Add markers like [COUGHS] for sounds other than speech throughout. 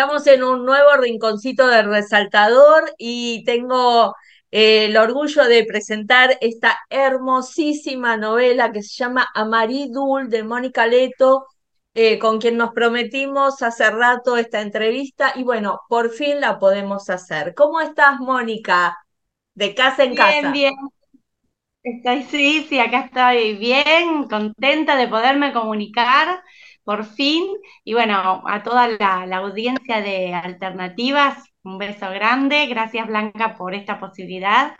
Estamos en un nuevo rinconcito del resaltador y tengo eh, el orgullo de presentar esta hermosísima novela que se llama Amaridul de Mónica Leto, eh, con quien nos prometimos hace rato esta entrevista y bueno, por fin la podemos hacer. ¿Cómo estás, Mónica? De casa en casa. Bien, bien. Estoy, sí, sí, acá estoy bien, contenta de poderme comunicar por fin. Y bueno, a toda la, audiencia de Alternativas, un beso grande. Gracias, Blanca, por esta posibilidad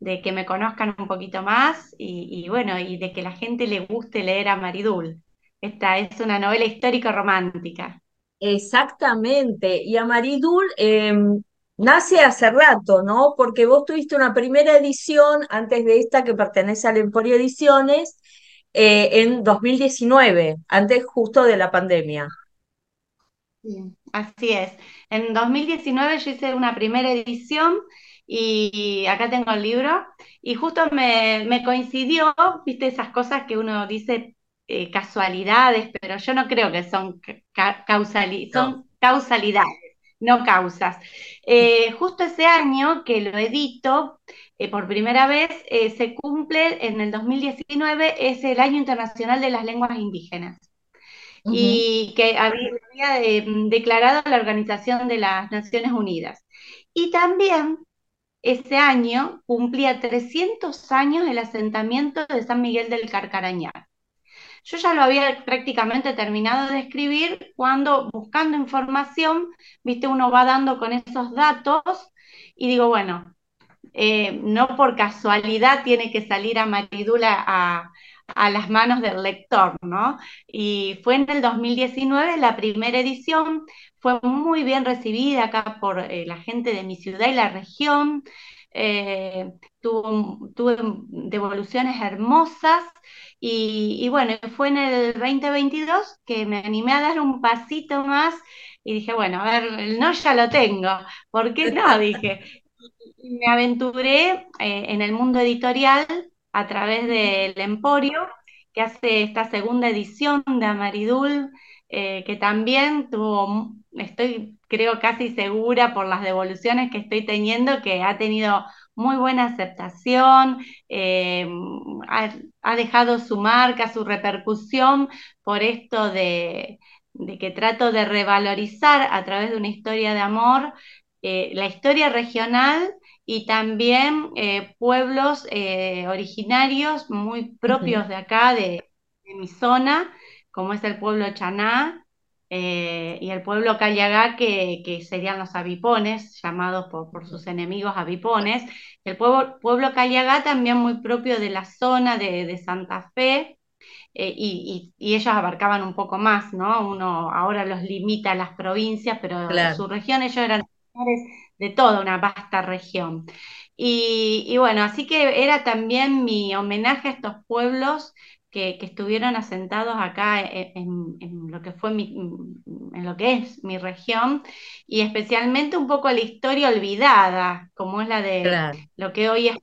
de que me conozcan un poquito más y, bueno, y de que la gente le guste leer a Maridul. Esta es una novela histórico-romántica. Exactamente. Y Amaridul eh, nace hace rato, ¿no? Porque vos tuviste una primera edición antes de esta que pertenece al Emporio Ediciones eh, en 2019, antes justo de la pandemia. Sí, así es. En 2019 yo hice una primera edición y acá tengo el libro y justo me, me coincidió, viste, esas cosas que uno dice eh, casualidades, pero yo no creo que son, ca- causali- No. son causalidades, no causas. Eh, justo ese año que lo edito eh, por primera vez, eh, se cumple en el 2019, es el Año Internacional de las Lenguas Indígenas y que había, había, declarado la Organización de las Naciones Unidas. Y también ese año cumplía 300 años el asentamiento de San Miguel del Carcarañá. Yo ya lo había prácticamente terminado de escribir cuando buscando información, viste, uno va dando con esos datos y digo, bueno, eh, no por casualidad tiene que salir a Maridula a, a, las manos del lector, ¿no? Y fue en el 2019 la primera edición, fue muy bien recibida acá por eh, la gente de mi ciudad y la región, eh, tuvo, tuve devoluciones hermosas y, y, bueno, fue en el 2022 que me animé a dar un pasito más y dije, bueno, a ver, el no ya lo tengo, ¿por qué [LAUGHS] no? Dije, me aventuré eh, en el mundo editorial a través del Emporio, que hace esta segunda edición de Amaridul, eh, que también tuvo, estoy creo casi segura por las devoluciones que estoy teniendo, que ha tenido muy buena aceptación, eh, ha, ha, dejado su marca, su repercusión por esto de, de que trato de revalorizar a través de una historia de amor eh, la historia regional y también eh, pueblos originarios muy propios de acá, de, de mi zona, como es el pueblo Chaná eh, y el pueblo Cayagá, que, que, serían los avipones, llamados por, por sus enemigos avipones. El pueblo, pueblo Cayagá también muy propio de la zona de, de Santa Fe. Eh, y, y, y, ellos abarcaban un poco más, ¿no? Uno ahora los limita a las provincias, pero Claro. su región, ellos eran de toda una vasta región. Y, y, bueno, así que era también mi homenaje a estos pueblos que, que estuvieron asentados acá en, en, en, lo que fue mi, en lo que es mi región, y especialmente un poco la historia olvidada, como es la de Claro. lo que hoy es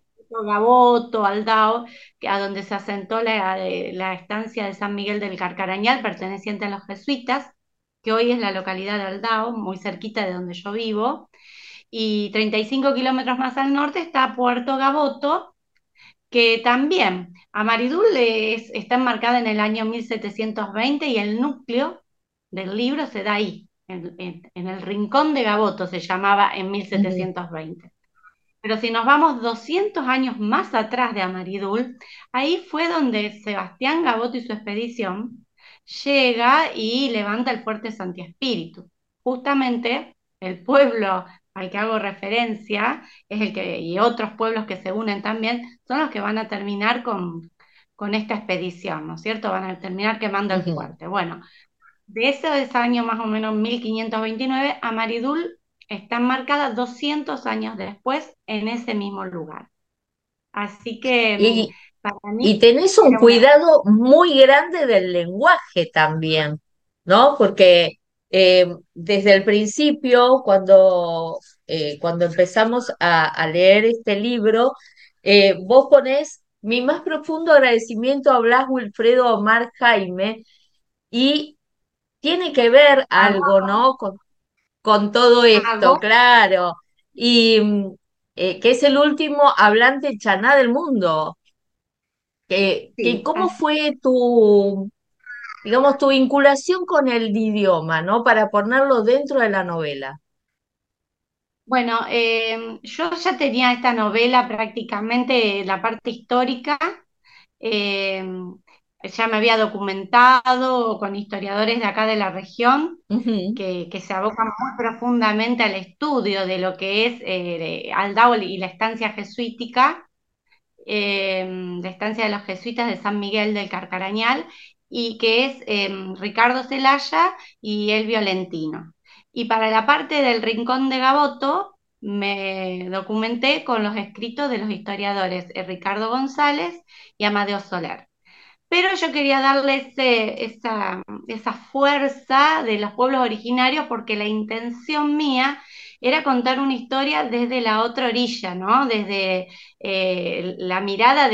Gaboto, Aldao, a donde se asentó la, la, estancia de San Miguel del Carcarañal, perteneciente a los jesuitas, que hoy es la localidad de Aldao, muy cerquita de donde yo vivo, y 35 kilómetros más al norte está Puerto Gaboto, que también Amaridul es, está enmarcada en el año 1720 y el núcleo del libro se da ahí, en, en, en el rincón de Gaboto se llamaba en Ujú, 1720. Pero si nos vamos 200 años más atrás de Amaridul, ahí fue donde Sebastián Gaboto y su expedición llega y levanta el fuerte Santi Espíritu. Justamente el pueblo al que hago referencia es el que, y otros pueblos que se unen también, son los que van a terminar con, con esta expedición, ¿no es cierto? Van a terminar quemando el fuerte. Bueno, de ese año más o menos 1529, Amaridul está enmarcada 200 años después en ese mismo lugar. Así que Y, para mí y tenés un cuidado muy grande del lenguaje también, ¿no? Porque eh, desde el principio, cuando, eh, cuando empezamos a, a leer este libro, eh, vos ponés mi más profundo agradecimiento a Blas Wilfredo Omar Jaime y tiene que ver algo, ¿no? con todo esto, claro. Y que es el último hablante chaná del mundo. Que, que Sí, ¿cómo fue tu, digamos, tu vinculación con el idioma, ¿no? Para ponerlo dentro de la novela. Bueno, eh, yo ya tenía esta novela prácticamente la parte histórica, eh, ya me había documentado con historiadores de acá de la región que, que se abocan muy profundamente al estudio de lo que es eh, Aldao y la estancia jesuítica eh, la estancia de los jesuitas de San Miguel del Carcarañal, y que es eh, Ricardo Celaya y el Violentino. Y para la parte del Rincón de Gaboto, me documenté con los escritos de los historiadores eh, Ricardo González y Amadeo Soler. Pero yo quería darle ese- esa, esa fuerza de los pueblos originarios porque la intención mía era contar una historia desde la otra orilla, ¿no? Desde eh, la mirada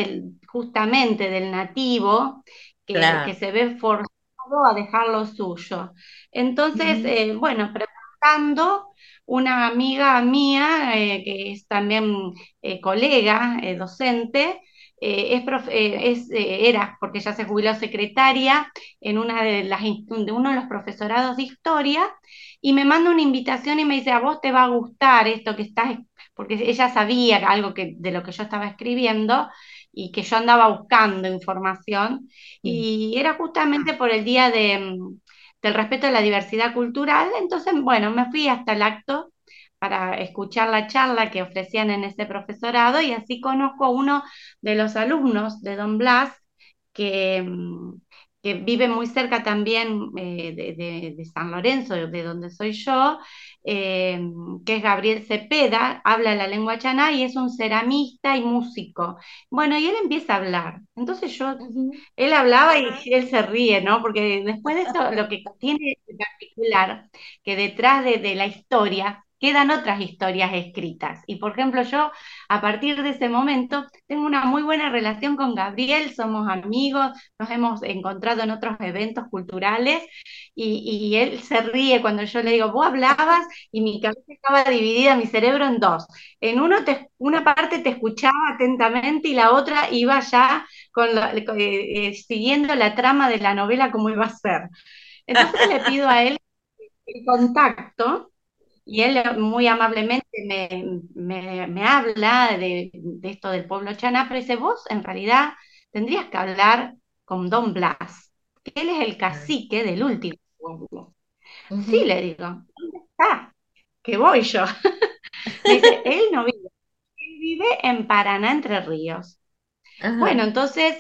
justamente del nativo que, se ve forzado a dejar lo suyo. Entonces, eh, bueno, preguntando, una amiga mía, eh, que es también eh, colega, docente, es, era, porque ya se jubiló secretaria en una de las, de uno de los profesorados de historia, y me manda una invitación y me dice, a vos te va a gustar esto que estás, porque ella sabía algo que, de lo que yo estaba escribiendo y que yo andaba buscando información, mm, y era justamente por el día de, mm, del respeto a la diversidad cultural, entonces, bueno, me fui hasta el acto para escuchar la charla que ofrecían en ese profesorado y así conozco a uno de los alumnos de Don Blas que, mm, que vive muy cerca también eh, de, de- de San Lorenzo, de donde soy yo, eh, que es Gabriel Cepeda, habla la lengua chaná y es un ceramista y músico. Bueno, y él empieza a hablar. Entonces yo, él hablaba y él se ríe, ¿no? Porque después de eso, lo que tiene de particular, que detrás de, de la historia quedan otras historias escritas. Y por ejemplo, yo a partir de ese momento tengo una muy buena relación con Gabriel, somos amigos, nos hemos encontrado en otros eventos culturales y, y él se ríe cuando yo le digo, vos hablabas y mi cabeza estaba dividida, mi cerebro en dos. En uno te- una parte te escuchaba atentamente y la otra iba ya con eh, eh, siguiendo la trama de la novela como iba a ser. Entonces le pido a él el contacto y él muy amablemente me, me- me habla de, de esto del pueblo chaná, pero dice, vos en realidad tendrías que hablar con Don Blas, que él es el cacique del último pueblo. Sí, le digo, ¿dónde está? Que voy yo. Me [LAUGHS] dice, él no vive, él vive en Paraná, Entre Ríos. Bueno, entonces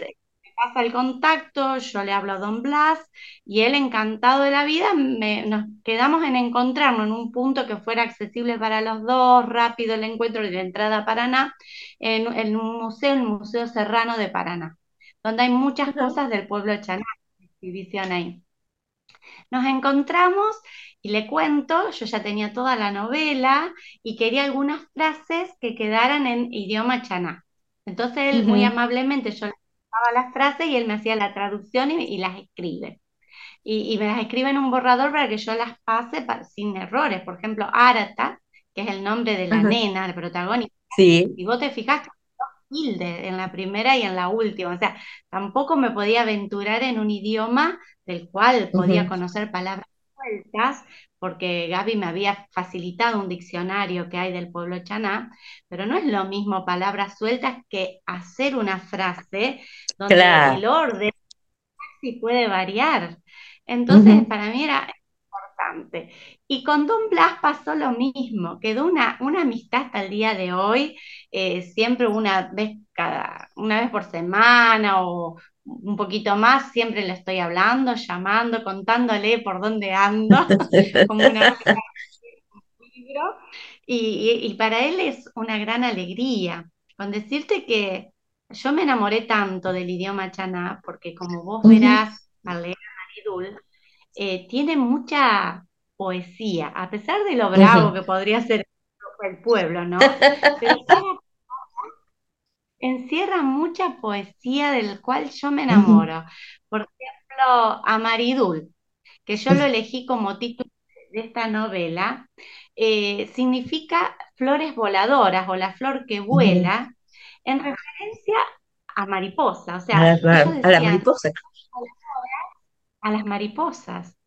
pasa el contacto, yo le hablo a Don Blas y él encantado de la vida, me- nos quedamos en encontrarnos en un punto que fuera accesible para los dos, rápido el encuentro de la entrada a Paraná, en, en un museo, el Museo Serrano de Paraná, donde hay muchas cosas del pueblo chaná, exhibición ahí. Nos encontramos y le cuento, yo ya tenía toda la novela y quería algunas frases que quedaran en idioma chaná. Entonces él muy amablemente, yo le daba las frases y él me hacía la traducción y, y las escribe. Y, y me las escribe en un borrador para que yo las pase pa- sin errores. Por ejemplo, Arata, que es el nombre de la nena, el protagonista. Sí. Y vos te fijas tilde en la primera y en la última. O sea, tampoco me podía aventurar en un idioma del cual podía conocer palabras porque Gaby me había facilitado un diccionario que hay del pueblo chaná, pero no es lo mismo palabras sueltas que hacer una frase donde Claro. el orden sí puede variar. Entonces, para mí era importante. Y con Don Blas pasó lo mismo, quedó una, una amistad hasta el día de hoy, eh, siempre una vez cada, una vez por semana o un poquito más, siempre le estoy hablando, llamando, contándole por dónde ando, [LAUGHS] como una libro, y, y- y para él es una gran alegría. Con decirte que yo me enamoré tanto del idioma chaná, porque como vos verás al leer Maridul, eh, tiene mucha poesía, a pesar de lo bravo que podría ser el pueblo, ¿no? [LAUGHS] Pero encierra mucha poesía del cual yo me enamoro. Por ejemplo, Amaridul, que yo lo elegí como título esta novela eh, significa flores voladoras o la flor que vuela, en referencia a mariposa. O sea, a, la, a la mariposa. A las mariposas.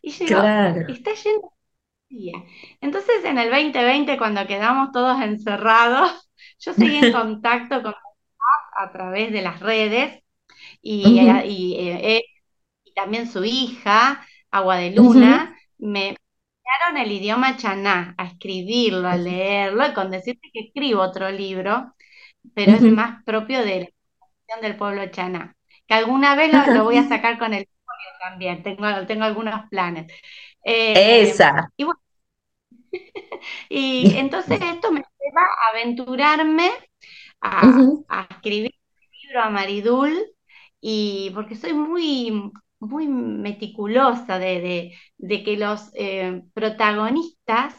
Y yo claro. está lleno de Entonces, en el 2020, cuando quedamos todos encerrados, [LAUGHS] yo seguí en [LAUGHS] contacto con a través de las redes y, eh, y, también su hija, Agua de Luna, me enseñaron el idioma chaná, a escribirlo, a leerlo, y con decirte que escribo otro libro, pero es más propio de la del pueblo chaná, que alguna vez lo, voy a sacar con el también, tengo, tengo algunos planes. Eh, Esa. Y, [LAUGHS] [LAUGHS] entonces esto me lleva a aventurarme a, escribir un libro a Maridul, y porque soy muy, muy meticulosa de, que los eh, protagonistas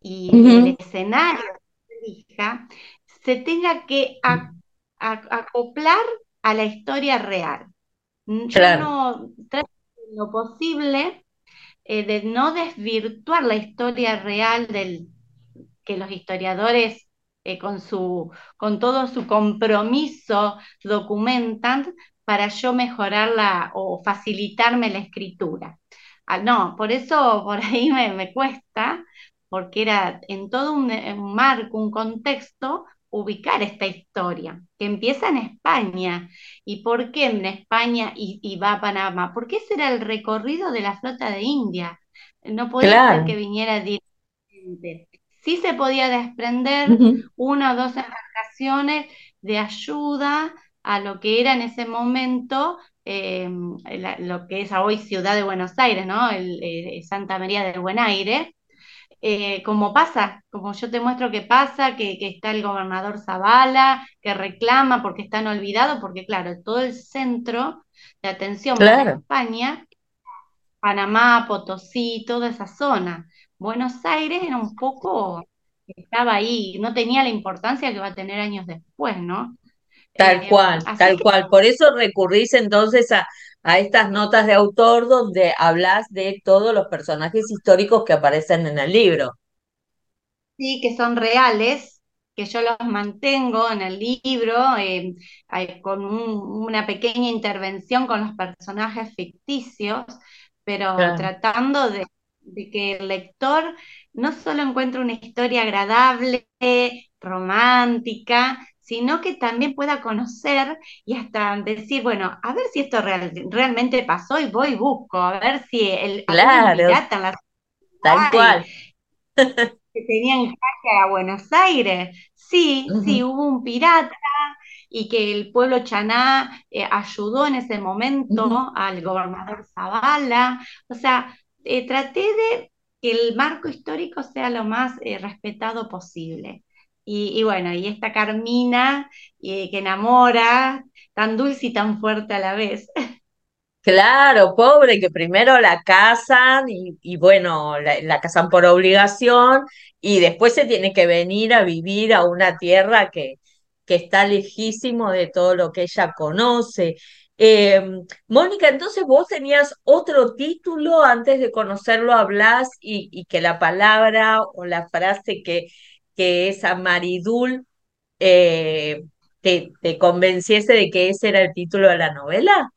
y el escenario de hija se tenga que acoplar a la historia real. Yo no trato lo posible eh, de no desvirtuar la historia real del que los historiadores eh, con, su, con todo su compromiso documentan para yo mejorarla o facilitarme la escritura. Ah, no, por eso por ahí me, cuesta, porque era en todo un, marco, un contexto, ubicar esta historia, que empieza en España. ¿Y por qué en España y, va a Panamá? Porque ese era el recorrido de la flota de India. No podía ser que viniera directamente. Sí se podía desprender una o dos embarcaciones de ayuda a lo que era en ese momento eh, lo que es hoy Ciudad de Buenos Aires, ¿no? El, eh, Santa María del Buen Aire, eh, como pasa, como yo te muestro que pasa, que, está el gobernador Zavala, que reclama porque están olvidados, porque claro, todo el centro de atención para España, Panamá, Potosí, toda esa zona. Buenos Aires era un poco, estaba ahí, no tenía la importancia que va a tener años después, ¿no? Tal eh, cual, tal cual. Por eso recurrís entonces a, a estas notas de autor donde hablas de todos los personajes históricos que aparecen en el libro. Sí, que son reales, que yo los mantengo en el libro eh, con una pequeña intervención con los personajes ficticios, pero tratando de, de que el lector no solo encuentre una historia agradable, romántica, sino que también pueda conocer y hasta decir, bueno, a ver si esto realmente pasó y voy y busco, a ver si el claro, pirata en la tal cual. [LAUGHS] que tenían viaje a Buenos Aires. Sí, sí, hubo un pirata y que el pueblo chaná eh, ayudó en ese momento al gobernador Zavala. O sea, eh, traté de que el marco histórico sea lo más eh, respetado posible. Y, bueno, y esta Carmina que enamora, tan dulce y tan fuerte a la vez. [LAUGHS] Claro, pobre, que primero la casan y, bueno, la, casan por obligación y después se tiene que venir a vivir a una tierra que, que está lejísimo de todo lo que ella conoce. Em, Mónica, entonces vos tenías otro título antes de conocerlo a Blas y, y que la palabra o la frase que, que esa Maridul eh, te, convenciese de que ese era el título de la novela?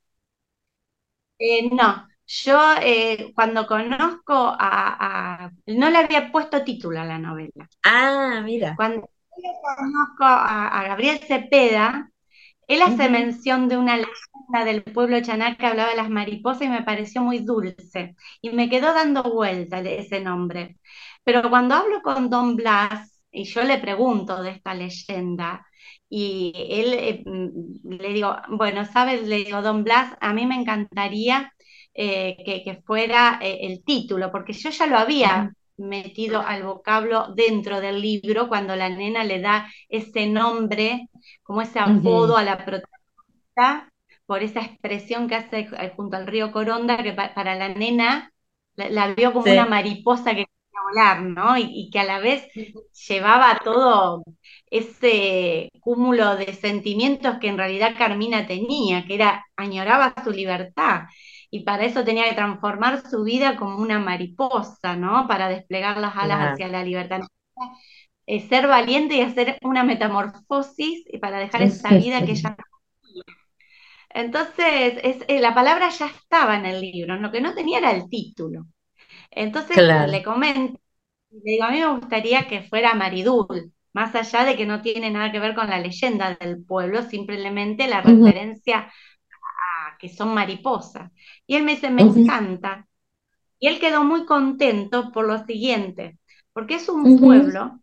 Eh, no, yo eh, cuando conozco a, No le había puesto título a la novela. Ah, mira. Cuando conozco a, Gabriel Cepeda, él hace mención de una leyenda del pueblo chaná que hablaba de las mariposas y me pareció muy dulce. Y me quedó dando vuelta ese nombre. Pero cuando hablo con Don Blas, y yo le pregunto de esta leyenda y él eh, mm, le digo, bueno, ¿sabes? Le digo, Don Blas, a mí me encantaría eh, que, fuera eh, el título, porque yo ya lo había metido al vocablo dentro del libro cuando la nena le da ese nombre, como ese apodo a la protagonista, por esa expresión que hace junto al río Coronda, que para la nena la, vio como una mariposa que volar, ¿no? Y, que a la vez llevaba todo ese cúmulo de sentimientos que en realidad Carmina tenía, que era, añoraba su libertad. Y para eso tenía que transformar su vida como una mariposa, ¿no? Para desplegar las alas hacia la libertad. Eh, ser valiente y hacer una metamorfosis para dejar esa vida que ella entonces, es, eh, la palabra ya estaba en el libro, lo que no tenía era el título. Entonces le comento, le digo, a mí me gustaría que fuera Maridul, más allá de que no tiene nada que ver con la leyenda del pueblo, simplemente la referencia que son mariposas. Y él me dice, me encanta. Y él quedó muy contento por lo siguiente, porque es un pueblo,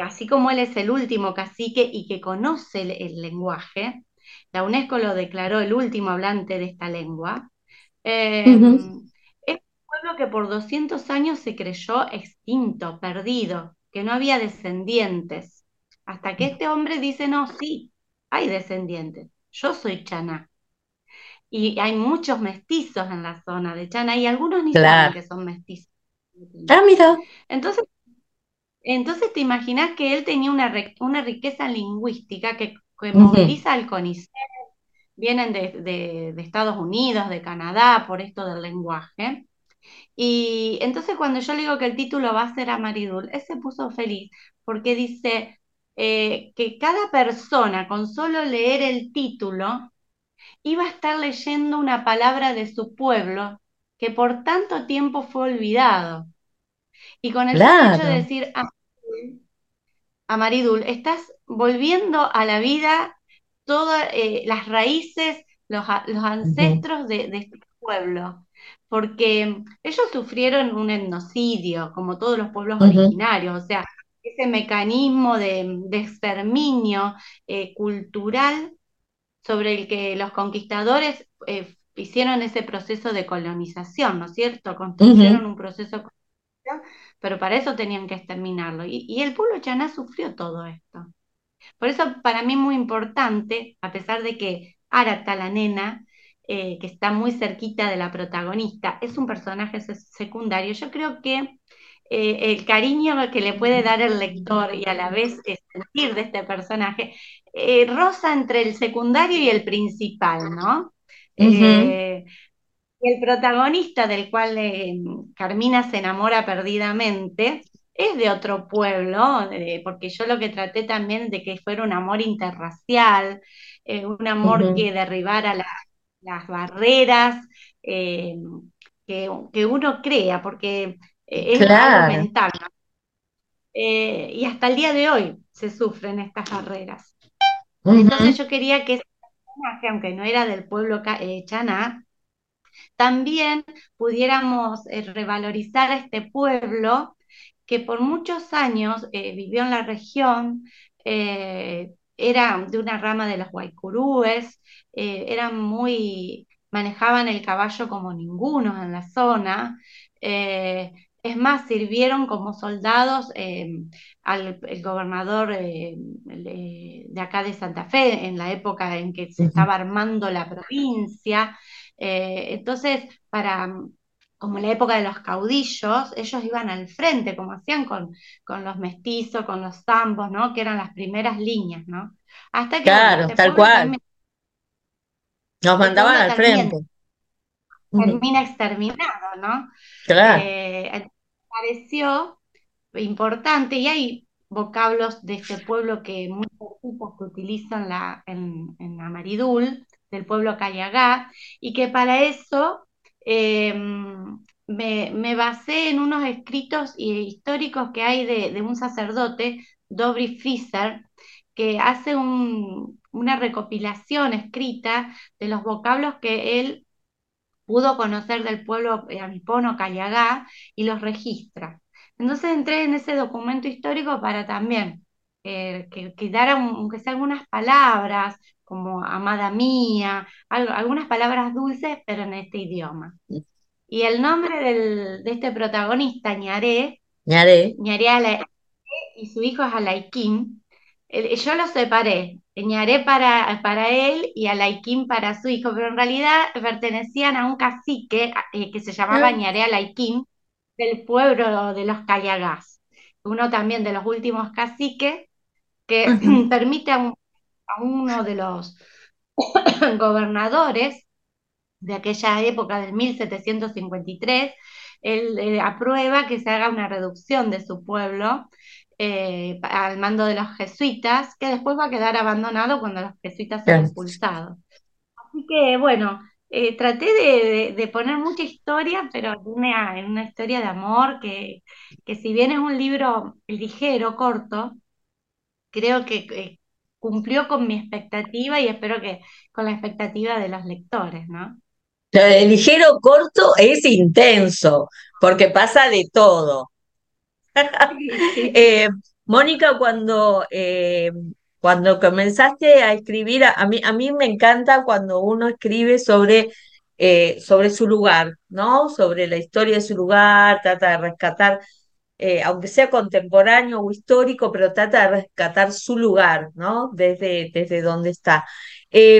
así como él es el último cacique y que conoce el lenguaje, la UNESCO lo declaró el último hablante de esta lengua, eh, es un pueblo que por 200 años se creyó extinto, perdido, que no había descendientes, hasta que este hombre dice, no, sí, hay descendientes, yo soy Chaná. Y hay muchos mestizos en la zona de Chana y algunos ni saben que son mestizos. Ah, mira. Entonces, entonces te imaginas que él tenía una, una riqueza lingüística que que moviliza al CONICET, vienen de, Estados Unidos, de Canadá, por esto del lenguaje. Y entonces cuando yo le digo que el título va a ser a Maridul, él se puso feliz porque dice eh, que cada persona con solo leer el título iba a estar leyendo una palabra de su pueblo que por tanto tiempo fue olvidado. Y con el hecho de decir a Maridul, estás volviendo a la vida todas eh, las raíces, los, ancestros de, este pueblo, porque ellos sufrieron un etnocidio, como todos los pueblos originarios, o sea, ese mecanismo de, exterminio eh, cultural sobre el que los conquistadores eh, hicieron ese proceso de colonización, ¿no es cierto? Construyeron un proceso de colonización, pero para eso tenían que exterminarlo. Y, y el pueblo chaná sufrió todo esto. Por eso para mí es muy importante, a pesar de que Arata, la nena, eh, que está muy cerquita de la protagonista, es un personaje secundario, yo creo que eh, el cariño que le puede dar el lector y a la vez el sentir de este personaje eh, roza entre el secundario y el principal, ¿no? el protagonista del cual Carmina se enamora perdidamente es de otro pueblo, porque yo lo que traté también de que fuera un amor interracial, eh, un amor que derribara las barreras eh, que, uno crea, porque eh, es algo mental. y hasta el día de hoy se sufren estas barreras. Entonces yo quería que ese personaje, aunque no era del pueblo Chaná, también pudiéramos revalorizar a este pueblo que por muchos años eh, vivió en la región, eh, era de una rama de los guaycurúes, eh, eran muy, manejaban el caballo como ninguno en la zona. Es más, sirvieron como soldados al el gobernador de acá de Santa Fe en la época en que se estaba armando la provincia. entonces, para como en la época de los caudillos, ellos iban al frente, como hacían con, con los mestizos, con los zambos, ¿no? Que eran las primeras líneas, ¿no? Hasta que claro, este tal cual. Nos mandaban al frente. Termina exterminado, ¿no? Claro. Eh, pareció importante y hay vocablos de este pueblo que muchos que utilizan la, en, en Amaridul, del pueblo Cayagá, y que para eso Em, me, basé en unos escritos históricos que hay de, un sacerdote, Dobry Fischer, que hace una recopilación escrita de los vocablos que él pudo conocer del pueblo amipono Cayagá y los registra. Entonces entré en ese documento histórico para también eh, que, que aunque sea algunas palabras, como amada mía, algunas palabras dulces, pero en este idioma. Y el nombre de este protagonista, Ñaré, Ñaré, Ñaré y su hijo es Alaiquín, yo los separé, Ñaré para, para él y Alaiquín para su hijo, pero en realidad pertenecían a un cacique eh, que se llamaba ah. Ñaré Alaiquín, del pueblo de los Cayagás, uno también de los últimos caciques que [CLEARS THROAT] permite a, uno de los [COUGHS] gobernadores de aquella época del 1753, él eh, aprueba que se haga una reducción de su pueblo eh, al mando de los jesuitas, que después va a quedar abandonado cuando los jesuitas son expulsados. Así que bueno, eh, traté de, poner mucha historia, pero una, una historia de amor que, que si bien es un libro ligero, corto, creo que cumplió con mi expectativa y espero que con la expectativa de los lectores, ¿no? El ligero corto es intenso, porque pasa de todo. Eh, Mónica, cuando, eh, cuando comenzaste a escribir, a mí, a mí me encanta cuando uno escribe sobre, eh, sobre su lugar, ¿no? Sobre la historia de su lugar, trata de rescatar aunque sea contemporáneo o histórico, pero trata de rescatar su lugar, ¿no? Desde, desde donde está.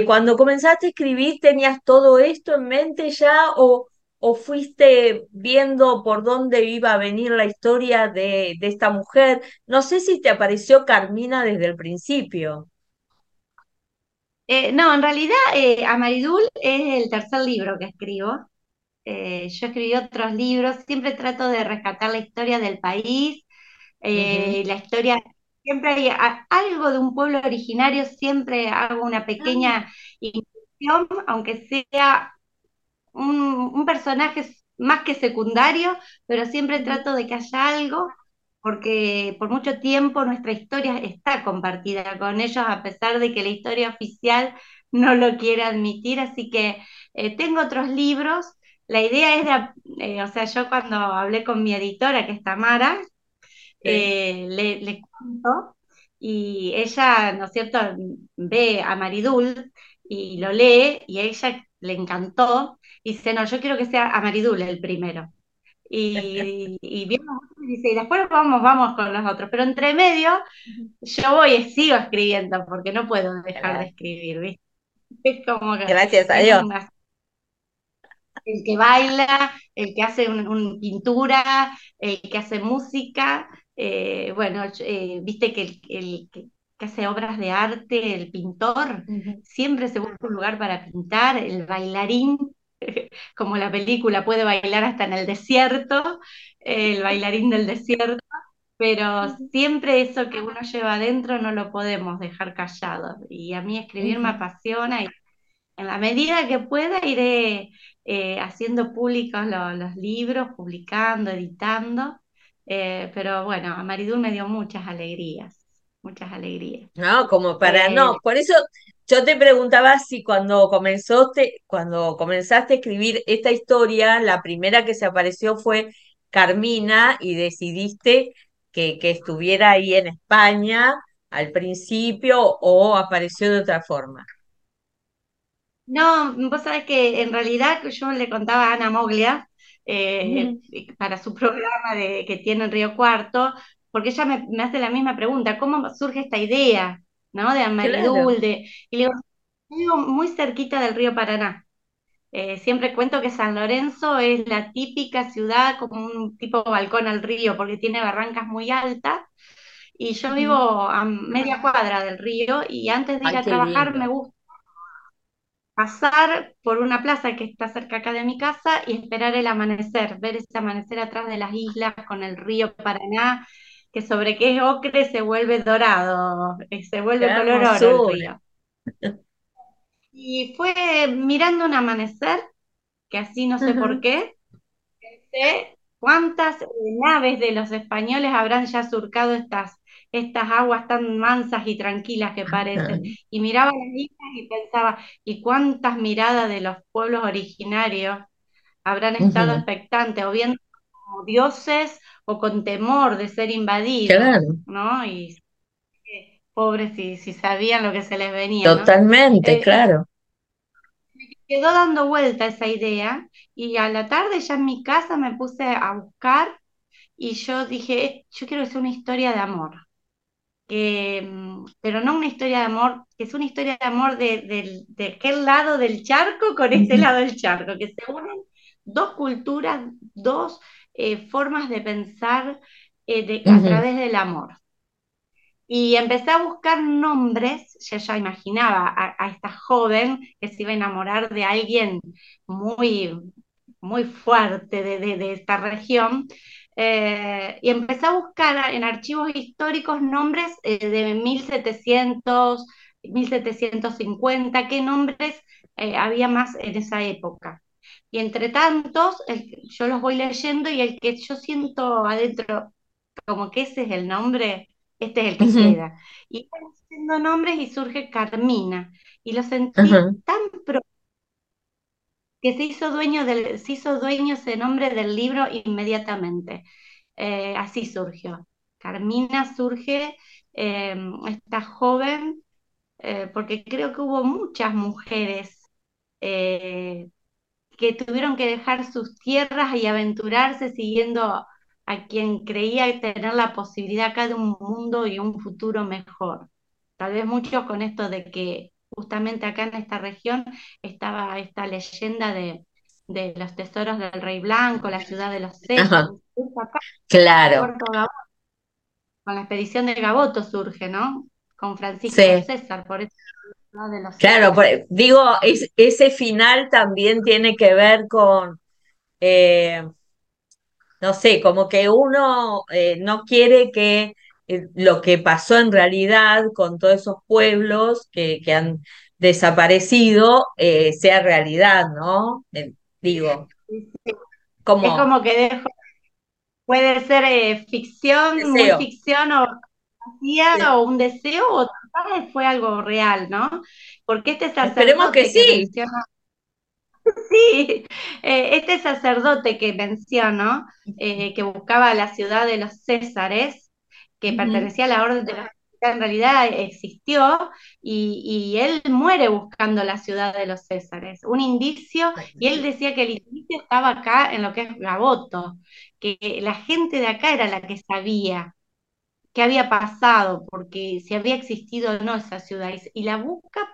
Cuando comenzaste a escribir, ¿tenías todo esto en mente ya o, o fuiste viendo por dónde iba a venir la historia de, de esta mujer? No sé si te apareció Carmina desde el principio. Eh, no, en realidad Amaridul es el tercer libro que escribo. Eh, yo escribí otros libros, siempre trato de rescatar la historia del país, eh, la historia, siempre hay algo de un pueblo originario, siempre hago una pequeña inclusión, aunque sea un, personaje más que secundario, pero siempre trato de que haya algo, porque por mucho tiempo nuestra historia está compartida con ellos, a pesar de que la historia oficial no lo quiere admitir, así que eh, tengo otros libros. La idea es de, eh, o sea, yo cuando hablé con mi editora, que es Tamara, eh, le, le cuento y ella, ¿no es cierto?, ve a Maridul y lo lee y a ella le encantó y dice, no, yo quiero que sea a Maridul el primero. Y, [LAUGHS] y, dice, y después vamos, vamos con los otros. Pero entre medio, yo voy y sigo escribiendo porque no puedo dejar de escribir, ¿viste? Es como que Gracias a Dios el que baila, el que hace un, pintura, el que hace música. Eh, bueno, eh, viste que el, que, hace obras de arte, el pintor, siempre se busca un lugar para pintar, el bailarín, [LAUGHS] como la película puede bailar hasta en el desierto, el bailarín del desierto, pero siempre eso que uno lleva adentro no lo podemos dejar callado. Y a mí escribir me apasiona y en la medida que pueda iré eh, haciendo públicos los libros, publicando, editando, eh, pero bueno, a Maridul me dio muchas alegrías, muchas alegrías. No, como para, no, eh, por eso yo te preguntaba si cuando comenzaste, cuando comenzaste a escribir esta historia, la primera que se apareció fue Carmina y decidiste que, que estuviera ahí en España al principio o apareció de otra forma. No, vos sabés que en realidad yo le contaba a Ana Moglia eh, para su programa de, que tiene en Río Cuarto, porque ella me, hace la misma pregunta, ¿cómo surge esta idea, ¿no? De Amaridul, y le digo, vivo muy cerquita del río Paraná. Eh, siempre cuento que San Lorenzo es la típica ciudad como un tipo balcón al río, porque tiene barrancas muy altas, y yo vivo a media cuadra del río, y antes de ir a trabajar me gusta pasar por una plaza que está cerca acá de mi casa y esperar el amanecer, ver ese amanecer atrás de las islas con el río Paraná, que sobre qué es ocre se vuelve dorado, eh, se vuelve color oro el río. Y fue mirando un amanecer, que así no sé por qué, pensé cuántas naves de los españoles habrán ya surcado estas estas aguas tan mansas y tranquilas que parecen. [LAUGHS] Y miraba las islas y pensaba, ¿y cuántas miradas de los pueblos originarios habrán estado expectantes o viendo como dioses o con temor de ser invadidos? ¿No? Y pobres si, si sabían lo que se les venía. Totalmente, eh, claro. Me quedó dando vuelta esa idea y a la tarde ya en mi casa me puse a buscar y yo dije, yo quiero que sea una historia de amor. Mm, pero no una historia de amor, que es una historia de amor de, de, aquel lado del charco con este lado del charco, que se unen dos culturas, dos eh, formas de pensar eh, a través del amor. Y empecé a buscar nombres, yo ya imaginaba a, esta joven que se iba a enamorar de alguien muy, muy fuerte de, de, esta región. Eh, y empecé a buscar en archivos históricos nombres eh, de 1700, 1750, qué nombres eh, había más en esa época. Y entre tantos, yo los voy leyendo y el que yo siento adentro como que ese es el nombre, este es el que queda. Y van haciendo nombres y surge Carmina. Y lo sentí tan pro que se hizo dueño del, se hizo dueño ese nombre del libro inmediatamente. Eh, así surgió. Carmina surge em, esta joven, eh, porque creo que hubo muchas mujeres eh, que tuvieron que dejar sus tierras y aventurarse siguiendo a quien creía tener la posibilidad acá de un mundo y un futuro mejor. Tal vez muchos con esto de que justamente acá en esta región estaba esta leyenda de, los tesoros del Rey Blanco, la ciudad de los César. Claro. Con la expedición de Gaboto surge, ¿no? Con Francisco César, por eso. De los claro, digo, ese final también tiene que ver con eh, no sé, como que uno eh, no quiere que eh, lo que pasó en realidad con todos esos pueblos que, que han desaparecido sea realidad, ¿no? digo, como... Es como que dejo, puede ser ficción, muy ficción o o un deseo o tal vez fue algo real, ¿no? Porque este sacerdote Esperemos que sí. [LAUGHS] Sí, eh, este sacerdote que menciono, eh, que buscaba la ciudad de los Césares, que pertenecía a la orden de la en realidad existió y, él muere buscando la ciudad de los Césares, un indicio, y él decía que el indicio estaba acá en lo que es Gaboto, que la gente de acá era la que sabía qué había pasado, porque si había existido o no esa ciudad, y la busca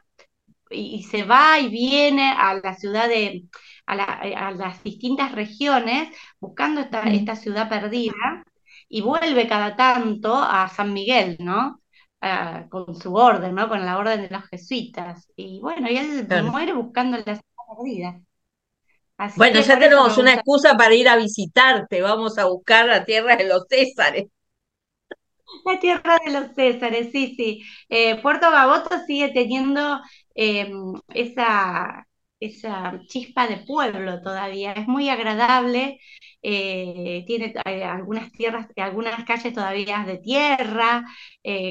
y, se va y viene a la ciudad de, a, las distintas regiones buscando esta, esta ciudad perdida y vuelve cada tanto a San Miguel, ¿no? Ah, con su orden, ¿no? Con la orden de los jesuitas. Y bueno, y él muere buscando la perdida. bueno, ya tenemos una excusa para ir a visitarte. Vamos a buscar la tierra de los Césares. [LAUGHS] La tierra de los Césares, sí, sí. Eh, Puerto Gaboto sigue teniendo em, esa, esa chispa de pueblo todavía. Es muy agradable. Eh, tiene eh, algunas tierras, algunas calles todavía de tierra,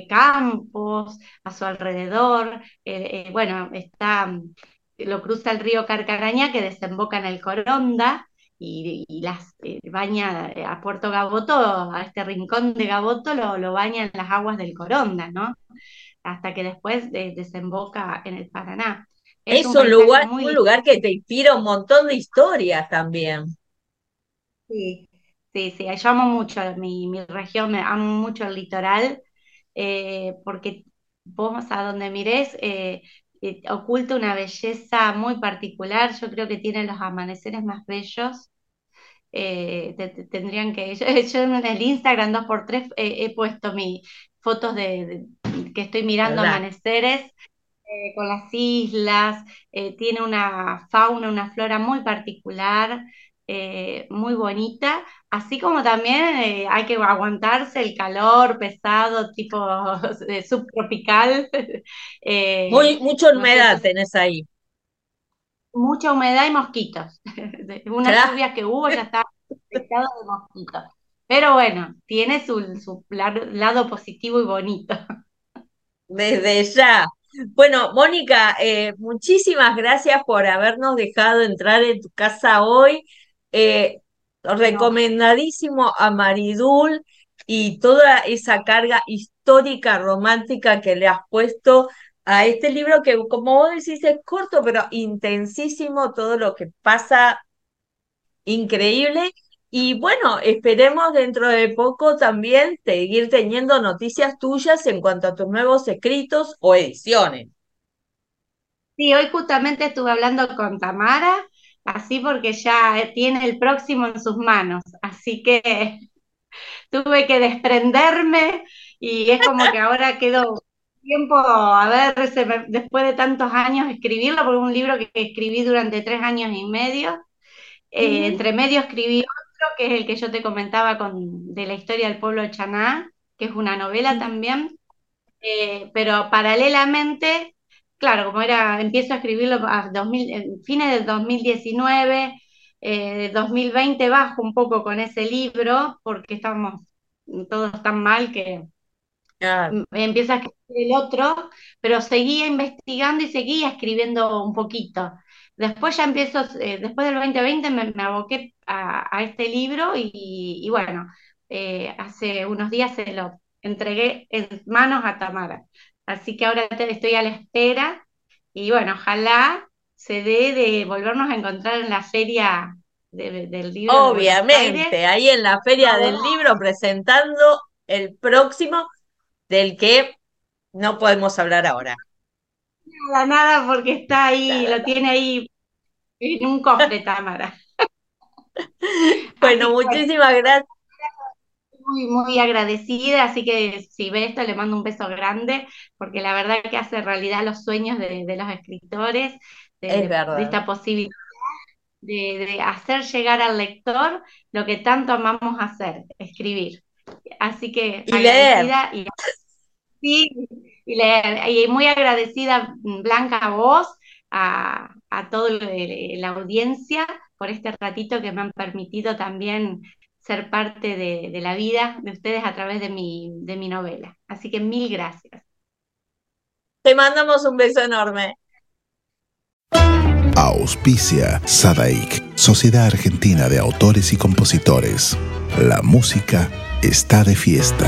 campos a su alrededor. bueno, está, lo cruza el río Carcaraña que desemboca en el Coronda y, las eh, baña eh, a Puerto Gaboto, a este rincón de Gaboto, lo, lo baña en las aguas del Coronda, ¿no? Hasta que después eh, desemboca en el Paraná. Es, un, lugar, un lugar que te inspira un montón de historias también. Sí, sí, sí, yo amo mucho mi, mi región, me amo mucho el litoral, porque vos a donde mires oculta una belleza muy particular, yo creo que tiene los amaneceres más bellos eh, tendrían que, [LAUGHS] yo, en el Instagram 2x3 he puesto mis fotos de, que estoy mirando amaneceres eh, con las islas, eh, tiene una fauna, una flora muy particular, muy bonita, así como también hay que aguantarse el calor pesado, tipo [LAUGHS] subtropical. [LAUGHS] muy, mucha humedad tenés ahí mucha humedad y mosquitos. [LAUGHS] Unas lluvias que hubo ya estaba [LAUGHS] infectado de mosquitos. Pero bueno, tiene su, lado positivo y bonito. Desde ya. Bueno, Mónica, eh, muchísimas gracias por habernos dejado entrar en tu casa hoy. Eh, recomendadísimo a Maridul y toda esa carga histórica, romántica que le has puesto a este libro que, como vos decís, es corto, pero intensísimo, todo lo que pasa, increíble. Y bueno, esperemos dentro de poco también seguir teniendo noticias tuyas en cuanto a tus nuevos escritos o ediciones. Sí, hoy justamente estuve hablando con Tamara, así porque ya tiene el próximo en sus manos, así que [LAUGHS] tuve que desprenderme y es como que ahora quedó tiempo a ver después de tantos años escribirlo, porque es un libro que escribí durante tres años y medio. Eh, entre medio escribí otro, que es el que yo te comentaba con, de la historia del pueblo Chaná, que es una novela también. Eh, pero paralelamente, claro, como era, empiezo a escribirlo a 2000, en fines del 2019, eh, 2020 bajo un poco con ese libro, porque estamos todos tan mal que empiezo a escribir el otro, pero seguía investigando y seguía escribiendo un poquito. Después ya empiezo, eh, después del 2020 me, aboqué a, este libro y, bueno, eh, hace unos días se lo entregué en manos a Tamara. Así que ahora estoy a la espera y bueno, ojalá se dé de volvernos a encontrar en la feria del libro. Obviamente, ahí en la feria del libro presentando el próximo del que no podemos hablar ahora. Nada, nada, porque está ahí, lo tiene ahí en un cofre, Tamara. [LAUGHS] bueno, muchísimas gracias. Muy, muy agradecida, así que si ve esto le mando un beso grande, porque la verdad que hace realidad los sueños de, los escritores, de, esta posibilidad de, hacer llegar al lector lo que tanto amamos hacer, escribir. Así que y leer. Y, sí, y, leer. y muy agradecida, Blanca, a vos, a, a toda la audiencia por este ratito que me han permitido también ser parte de, la vida de ustedes a través de mi, de mi novela. Así que mil gracias. Te mandamos un beso enorme. Auspicia Sadaik, Sociedad Argentina de Autores y Compositores. La música está de fiesta.